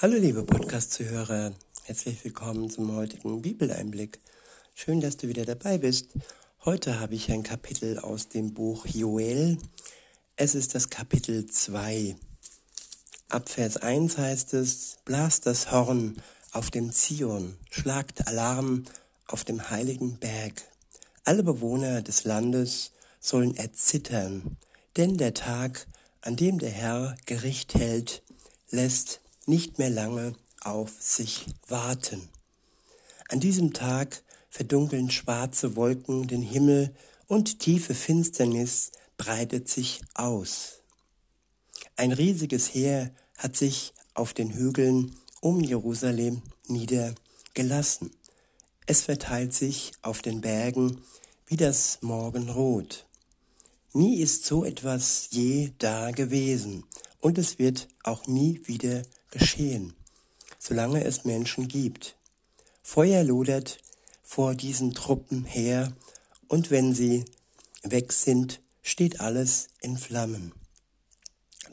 Hallo liebe Podcast-Zuhörer, herzlich willkommen zum heutigen Bibeleinblick. Schön, dass du wieder dabei bist. Heute habe ich ein Kapitel aus dem Buch Joel. Es ist das Kapitel 2. Ab Vers 1 heißt es, blast das Horn auf dem Zion, schlagt Alarm auf dem heiligen Berg. Alle Bewohner des Landes sollen erzittern, denn der Tag, an dem der Herr Gericht hält, lässt nicht mehr lange auf sich warten. An diesem Tag verdunkeln schwarze Wolken den Himmel und tiefe Finsternis breitet sich aus. Ein riesiges Heer hat sich auf den Hügeln um Jerusalem niedergelassen. Es verteilt sich auf den Bergen wie das Morgenrot. Nie ist so etwas je da gewesen und es wird auch nie wieder geschehen, solange es Menschen gibt. Feuer lodert vor diesen Truppen her, und wenn sie weg sind, steht alles in Flammen.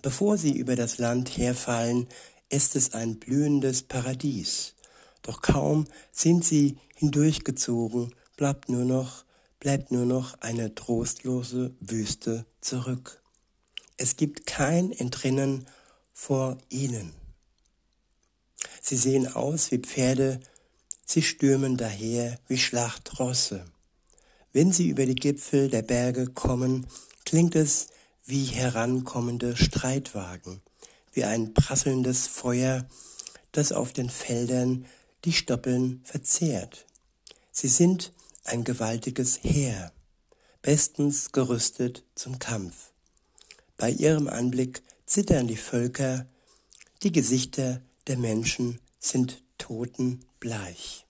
Bevor sie über das Land herfallen, ist es ein blühendes Paradies. Doch kaum sind sie hindurchgezogen, bleibt nur noch, bleibt nur noch eine trostlose Wüste zurück. Es gibt kein Entrinnen vor ihnen. Sie sehen aus wie Pferde, sie stürmen daher wie Schlachtrosse. Wenn sie über die Gipfel der Berge kommen, klingt es wie herankommende Streitwagen, wie ein prasselndes Feuer, das auf den Feldern die Stoppeln verzehrt. Sie sind ein gewaltiges Heer, bestens gerüstet zum Kampf. Bei ihrem Anblick zittern die Völker, die Gesichter der Menschen sind totenbleich.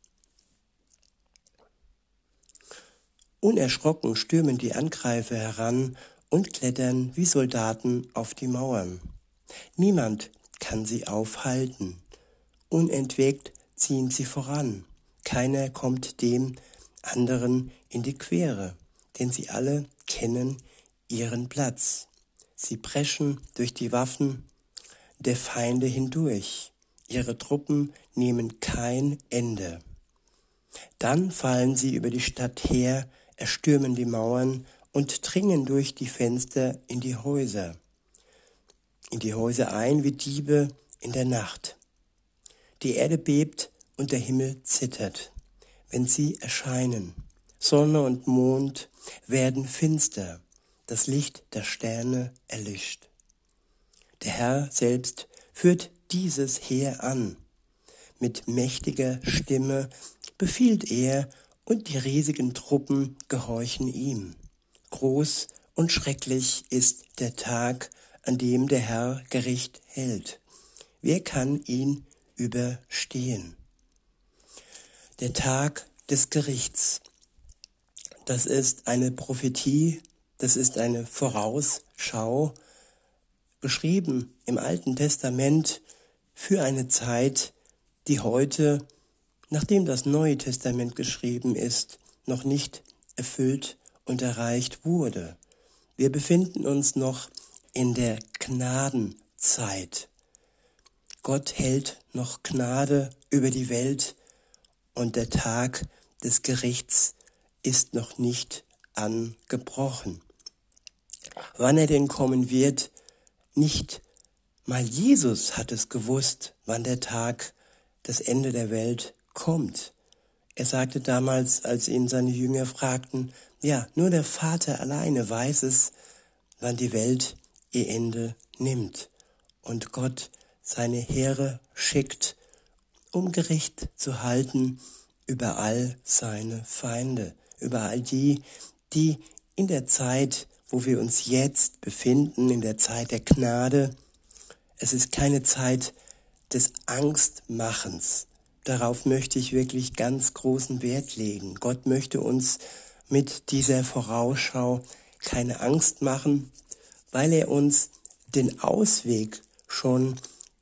Unerschrocken stürmen die Angreifer heran und klettern wie Soldaten auf die Mauern. Niemand kann sie aufhalten. Unentwegt ziehen sie voran. Keiner kommt dem anderen in die Quere, denn sie alle kennen ihren Platz. Sie preschen durch die Waffen der Feinde hindurch. Ihre Truppen nehmen kein Ende. Dann fallen sie über die Stadt her, erstürmen die Mauern und dringen durch die Fenster in die Häuser, in die Häuser ein wie Diebe in der Nacht. Die Erde bebt und der Himmel zittert, wenn sie erscheinen. Sonne und Mond werden finster, das Licht der Sterne erlischt. Der Herr selbst führt dieses Heer an. Mit mächtiger Stimme befiehlt er, und die riesigen Truppen gehorchen ihm. Groß und schrecklich ist der Tag, an dem der Herr Gericht hält. Wer kann ihn überstehen? Der Tag des Gerichts. Das ist eine Prophetie, das ist eine Vorausschau, beschrieben im Alten Testament für eine Zeit, die heute, nachdem das Neue Testament geschrieben ist, noch nicht erfüllt und erreicht wurde. Wir befinden uns noch in der Gnadenzeit. Gott hält noch Gnade über die Welt und der Tag des Gerichts ist noch nicht angebrochen. Wann er denn kommen wird, nicht Mal Jesus hat es gewusst, wann der Tag, das Ende der Welt kommt. Er sagte damals, als ihn seine Jünger fragten, ja, nur der Vater alleine weiß es, wann die Welt ihr Ende nimmt und Gott seine Heere schickt, um Gericht zu halten über all seine Feinde, über all die, die in der Zeit, wo wir uns jetzt befinden, in der Zeit der Gnade, es ist keine Zeit des Angstmachens. Darauf möchte ich wirklich ganz großen Wert legen. Gott möchte uns mit dieser Vorausschau keine Angst machen, weil er uns den Ausweg schon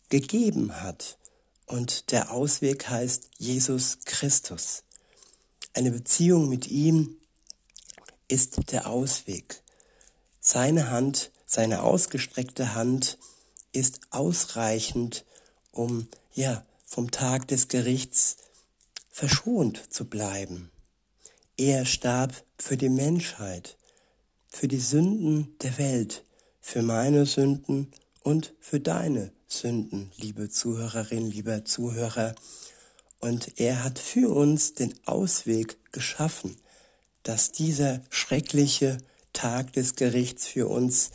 gegeben hat. Und der Ausweg heißt Jesus Christus. Eine Beziehung mit ihm ist der Ausweg. Seine Hand, seine ausgestreckte Hand ist ausreichend, um ja vom Tag des Gerichts verschont zu bleiben. Er starb für die Menschheit, für die Sünden der Welt, für meine Sünden und für deine Sünden, liebe Zuhörerin, lieber Zuhörer. Und er hat für uns den Ausweg geschaffen, dass dieser schreckliche Tag des Gerichts für uns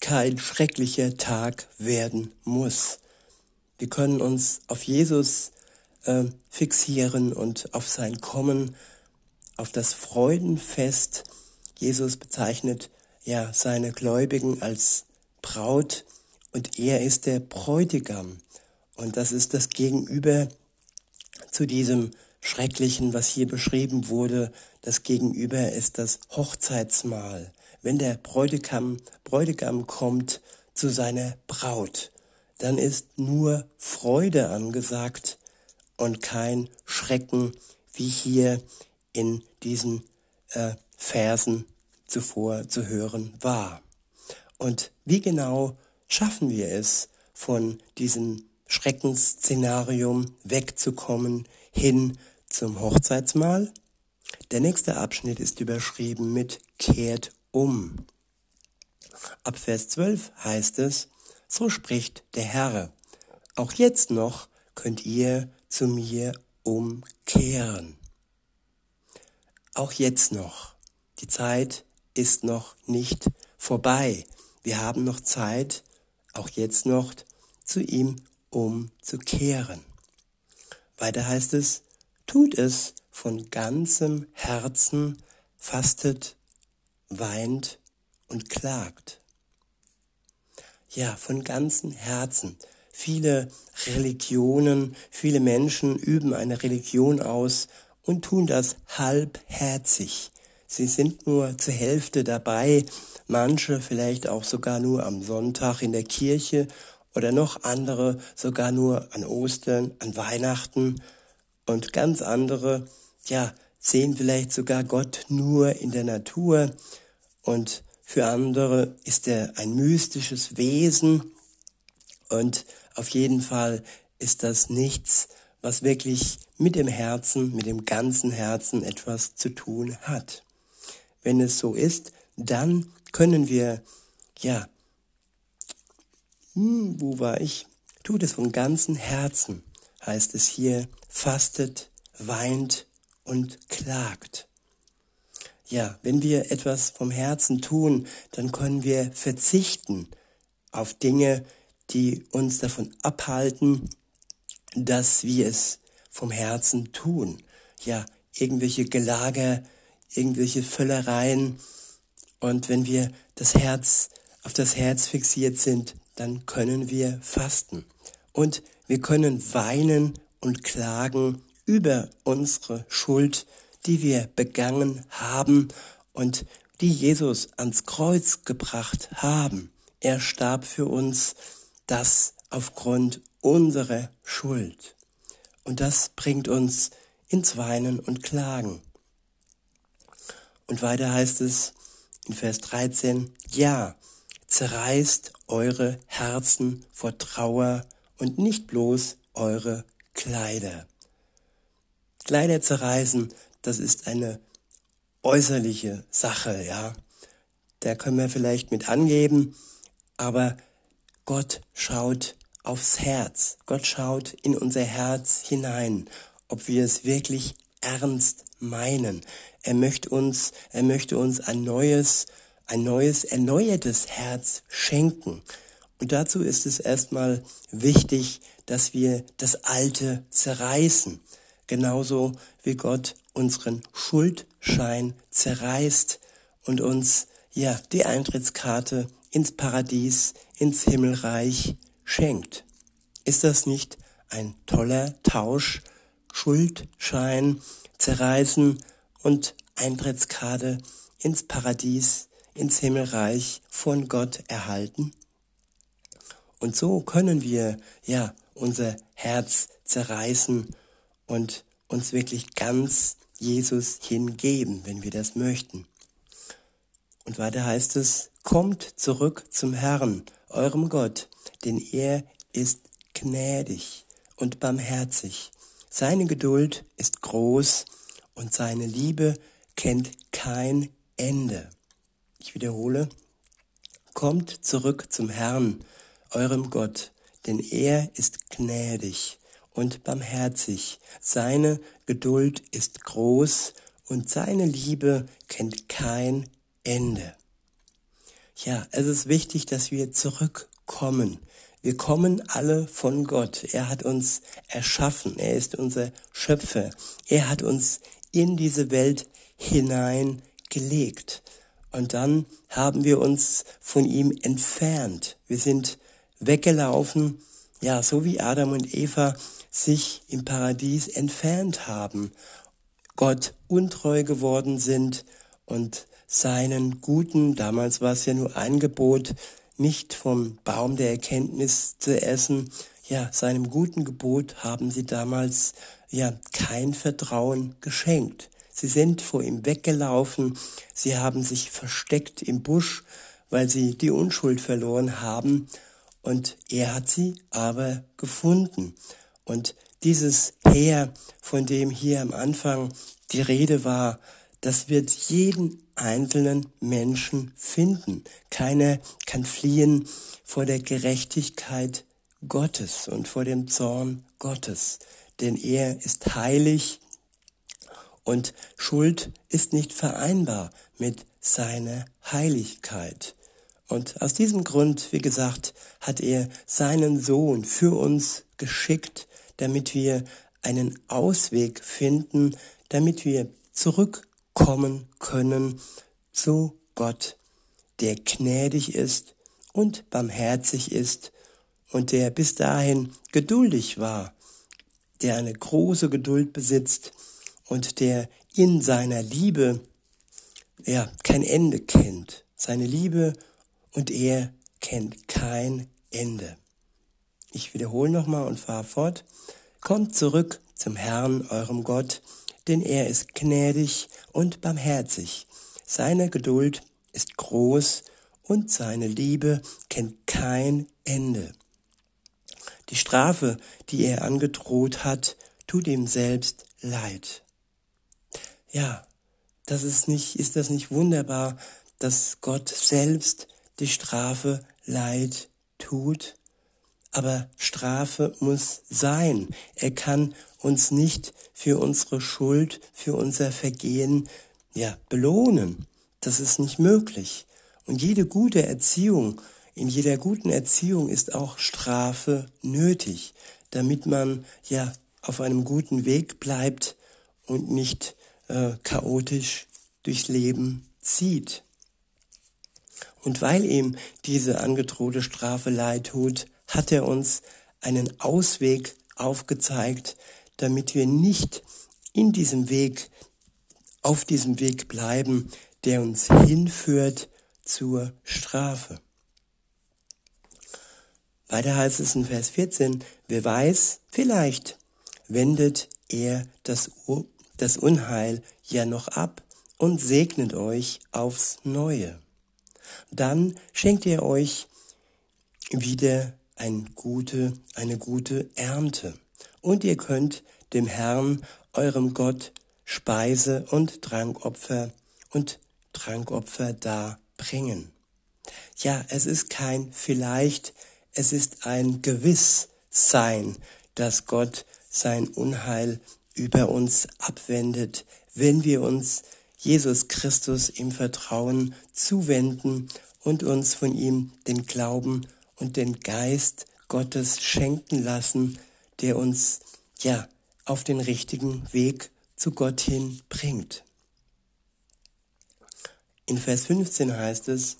kein schrecklicher Tag werden muss. Wir können uns auf Jesus äh, fixieren und auf sein Kommen, auf das Freudenfest. Jesus bezeichnet ja seine Gläubigen als Braut und er ist der Bräutigam. Und das ist das Gegenüber zu diesem Schrecklichen, was hier beschrieben wurde. Das Gegenüber ist das Hochzeitsmahl. Wenn der Bräutigam, Bräutigam kommt zu seiner Braut, dann ist nur Freude angesagt und kein Schrecken, wie hier in diesen äh, Versen zuvor zu hören war. Und wie genau schaffen wir es, von diesem Schreckensszenarium wegzukommen hin zum Hochzeitsmahl? Der nächste Abschnitt ist überschrieben mit kehrt um. Ab Vers 12 heißt es, so spricht der Herr, auch jetzt noch könnt ihr zu mir umkehren. Auch jetzt noch. Die Zeit ist noch nicht vorbei. Wir haben noch Zeit, auch jetzt noch zu ihm umzukehren. Weiter heißt es, tut es von ganzem Herzen, fastet, weint und klagt. Ja, von ganzem Herzen. Viele Religionen, viele Menschen üben eine Religion aus und tun das halbherzig. Sie sind nur zur Hälfte dabei, manche vielleicht auch sogar nur am Sonntag in der Kirche oder noch andere sogar nur an Ostern, an Weihnachten und ganz andere, ja, sehen vielleicht sogar Gott nur in der Natur und für andere ist er ein mystisches Wesen und auf jeden Fall ist das nichts, was wirklich mit dem Herzen, mit dem ganzen Herzen etwas zu tun hat. Wenn es so ist, dann können wir, ja, hm, wo war ich? Tut es von ganzem Herzen, heißt es hier, fastet, weint und klagt. Ja, wenn wir etwas vom Herzen tun, dann können wir verzichten auf Dinge, die uns davon abhalten, dass wir es vom Herzen tun. Ja, irgendwelche Gelager, irgendwelche Völlereien. Und wenn wir das Herz auf das Herz fixiert sind, dann können wir fasten. Und wir können weinen und klagen über unsere Schuld, die wir begangen haben und die Jesus ans Kreuz gebracht haben. Er starb für uns, das aufgrund unserer Schuld. Und das bringt uns ins Weinen und Klagen. Und weiter heißt es in Vers 13, ja, zerreißt eure Herzen vor Trauer und nicht bloß eure Kleider. Kleider zerreißen, das ist eine äußerliche Sache, ja. Da können wir vielleicht mit angeben, aber Gott schaut aufs Herz. Gott schaut in unser Herz hinein, ob wir es wirklich ernst meinen. Er möchte uns, er möchte uns ein neues, ein neues, erneuertes Herz schenken. Und dazu ist es erstmal wichtig, dass wir das Alte zerreißen. Genauso wie Gott unseren Schuldschein zerreißt und uns, ja, die Eintrittskarte ins Paradies, ins Himmelreich schenkt. Ist das nicht ein toller Tausch? Schuldschein zerreißen und Eintrittskarte ins Paradies, ins Himmelreich von Gott erhalten? Und so können wir ja unser Herz zerreißen und uns wirklich ganz Jesus hingeben, wenn wir das möchten. Und weiter heißt es, kommt zurück zum Herrn, eurem Gott, denn er ist gnädig und barmherzig. Seine Geduld ist groß und seine Liebe kennt kein Ende. Ich wiederhole, kommt zurück zum Herrn, eurem Gott, denn er ist gnädig und barmherzig. Seine Geduld ist groß und seine Liebe kennt kein Ende. Ja, es ist wichtig, dass wir zurückkommen. Wir kommen alle von Gott. Er hat uns erschaffen. Er ist unser Schöpfer. Er hat uns in diese Welt hineingelegt. Und dann haben wir uns von ihm entfernt. Wir sind weggelaufen, ja, so wie Adam und Eva sich im Paradies entfernt haben, Gott untreu geworden sind und seinen guten, damals war es ja nur ein Gebot, nicht vom Baum der Erkenntnis zu essen, ja, seinem guten Gebot haben sie damals ja kein Vertrauen geschenkt. Sie sind vor ihm weggelaufen, sie haben sich versteckt im Busch, weil sie die Unschuld verloren haben, und er hat sie aber gefunden. Und dieses Heer, von dem hier am Anfang die Rede war, das wird jeden einzelnen Menschen finden. Keiner kann fliehen vor der Gerechtigkeit Gottes und vor dem Zorn Gottes, denn er ist heilig und Schuld ist nicht vereinbar mit seiner Heiligkeit. Und aus diesem Grund, wie gesagt, hat er seinen Sohn für uns geschickt, damit wir einen Ausweg finden, damit wir zurückkommen können zu Gott, der gnädig ist und barmherzig ist und der bis dahin geduldig war, der eine große Geduld besitzt und der in seiner Liebe ja kein Ende kennt. Seine Liebe und er kennt kein Ende. Ich wiederhole nochmal und fahre fort. Kommt zurück zum Herrn, eurem Gott, denn er ist gnädig und barmherzig. Seine Geduld ist groß und seine Liebe kennt kein Ende. Die Strafe, die er angedroht hat, tut ihm selbst leid. Ja, das ist nicht, ist das nicht wunderbar, dass Gott selbst die Strafe leid tut. Aber Strafe muss sein. Er kann uns nicht für unsere Schuld, für unser Vergehen, ja, belohnen. Das ist nicht möglich. Und jede gute Erziehung, in jeder guten Erziehung ist auch Strafe nötig, damit man ja auf einem guten Weg bleibt und nicht äh, chaotisch durchs Leben zieht. Und weil ihm diese angedrohte Strafe leid tut, hat er uns einen Ausweg aufgezeigt, damit wir nicht in diesem Weg, auf diesem Weg bleiben, der uns hinführt zur Strafe. Weiter heißt es in Vers 14, wer weiß, vielleicht wendet er das, das Unheil ja noch ab und segnet euch aufs Neue dann schenkt er euch wieder ein gute, eine gute Ernte. Und ihr könnt dem Herrn, eurem Gott, Speise und Trankopfer und Trankopfer darbringen. Ja, es ist kein vielleicht, es ist ein Gewisssein, dass Gott sein Unheil über uns abwendet, wenn wir uns Jesus Christus im Vertrauen zuwenden und uns von ihm den Glauben und den Geist Gottes schenken lassen, der uns ja auf den richtigen Weg zu Gott hin bringt. In Vers 15 heißt es,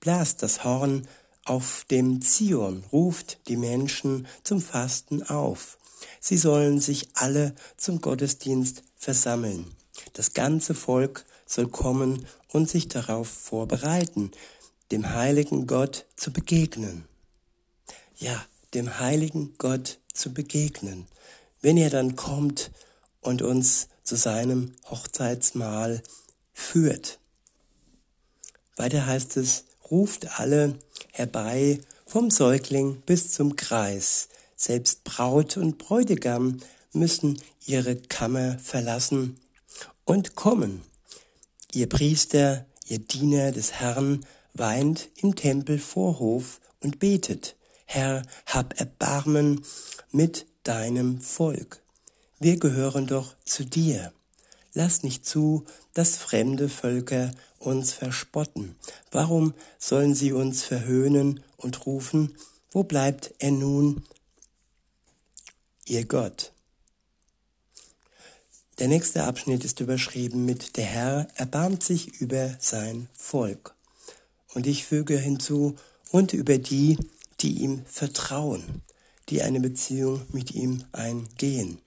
blast das Horn auf dem Zion, ruft die Menschen zum Fasten auf. Sie sollen sich alle zum Gottesdienst versammeln. Das ganze Volk soll kommen und sich darauf vorbereiten, dem heiligen Gott zu begegnen. Ja, dem heiligen Gott zu begegnen, wenn er dann kommt und uns zu seinem Hochzeitsmahl führt. Weiter heißt es, ruft alle herbei vom Säugling bis zum Kreis, Selbst Braut und Bräutigam müssen ihre Kammer verlassen und kommen. Ihr Priester, ihr Diener des Herrn weint im Tempelvorhof und betet, Herr, hab Erbarmen mit deinem Volk. Wir gehören doch zu dir. Lass nicht zu, dass fremde Völker uns verspotten. Warum sollen sie uns verhöhnen und rufen, wo bleibt er nun, ihr Gott? Der nächste Abschnitt ist überschrieben mit Der Herr erbarmt sich über sein Volk. Und ich füge hinzu, und über die, die ihm vertrauen, die eine Beziehung mit ihm eingehen.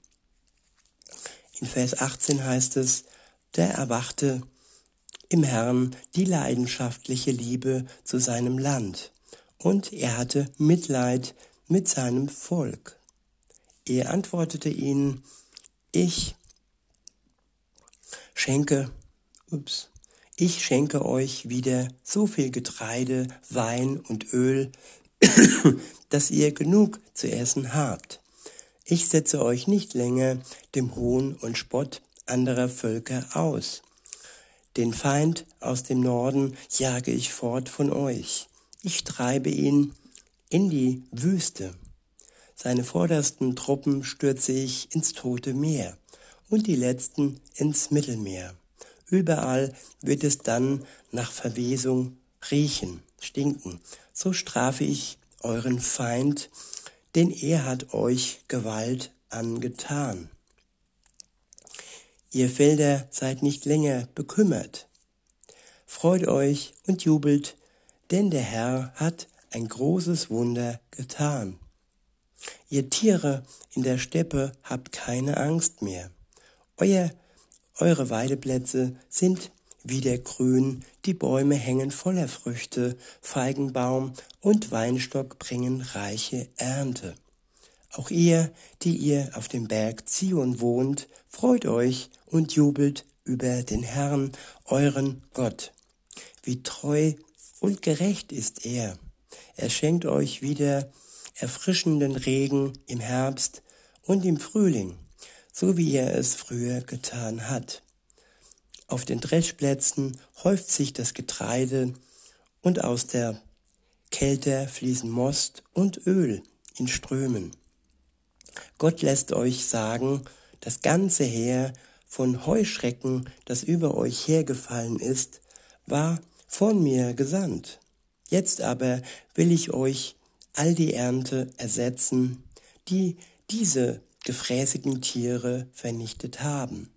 In Vers 18 heißt es, der erwachte im Herrn die leidenschaftliche Liebe zu seinem Land, und er hatte Mitleid mit seinem Volk. Er antwortete ihnen, ich schenke, ups, ich schenke euch wieder so viel Getreide, Wein und Öl, dass ihr genug zu essen habt. Ich setze euch nicht länger dem Hohn und Spott anderer Völker aus. Den Feind aus dem Norden jage ich fort von euch. Ich treibe ihn in die Wüste. Seine vordersten Truppen stürze ich ins tote Meer und die letzten ins Mittelmeer. Überall wird es dann nach Verwesung riechen, stinken. So strafe ich euren Feind, denn er hat euch Gewalt angetan. Ihr Felder seid nicht länger bekümmert. Freut euch und jubelt, denn der Herr hat ein großes Wunder getan. Ihr Tiere in der Steppe habt keine Angst mehr. Euer, eure Weideplätze sind wieder grün, die Bäume hängen voller Früchte, Feigenbaum und Weinstock bringen reiche Ernte. Auch ihr, die ihr auf dem Berg Zion wohnt, freut euch und jubelt über den Herrn, euren Gott. Wie treu und gerecht ist er. Er schenkt euch wieder erfrischenden Regen im Herbst und im Frühling so wie er es früher getan hat. Auf den Dreschplätzen häuft sich das Getreide und aus der Kälte fließen Most und Öl in Strömen. Gott lässt euch sagen, das ganze Heer von Heuschrecken, das über euch hergefallen ist, war von mir gesandt. Jetzt aber will ich euch all die Ernte ersetzen, die diese gefräßigen Tiere vernichtet haben.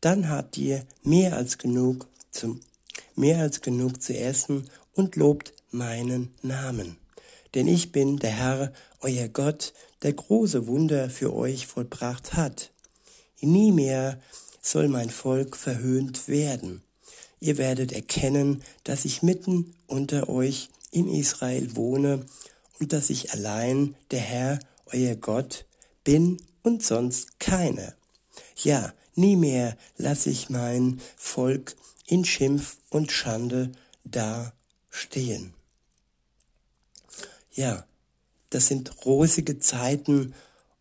Dann habt ihr mehr als genug zum, mehr als genug zu essen und lobt meinen Namen. Denn ich bin der Herr, euer Gott, der große Wunder für euch vollbracht hat. Nie mehr soll mein Volk verhöhnt werden. Ihr werdet erkennen, dass ich mitten unter euch in Israel wohne und dass ich allein der Herr, euer Gott, bin und sonst keine. Ja, nie mehr lass ich mein Volk in Schimpf und Schande dastehen. Ja, das sind rosige Zeiten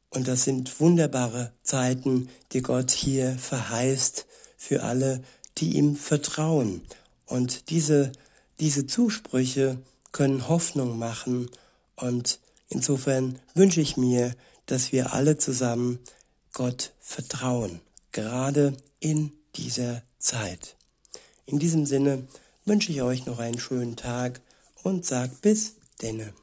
und das sind wunderbare Zeiten, die Gott hier verheißt für alle, die ihm vertrauen. Und diese, diese Zusprüche können Hoffnung machen und insofern wünsche ich mir, dass wir alle zusammen Gott vertrauen, gerade in dieser Zeit. In diesem Sinne wünsche ich euch noch einen schönen Tag und sag bis denne.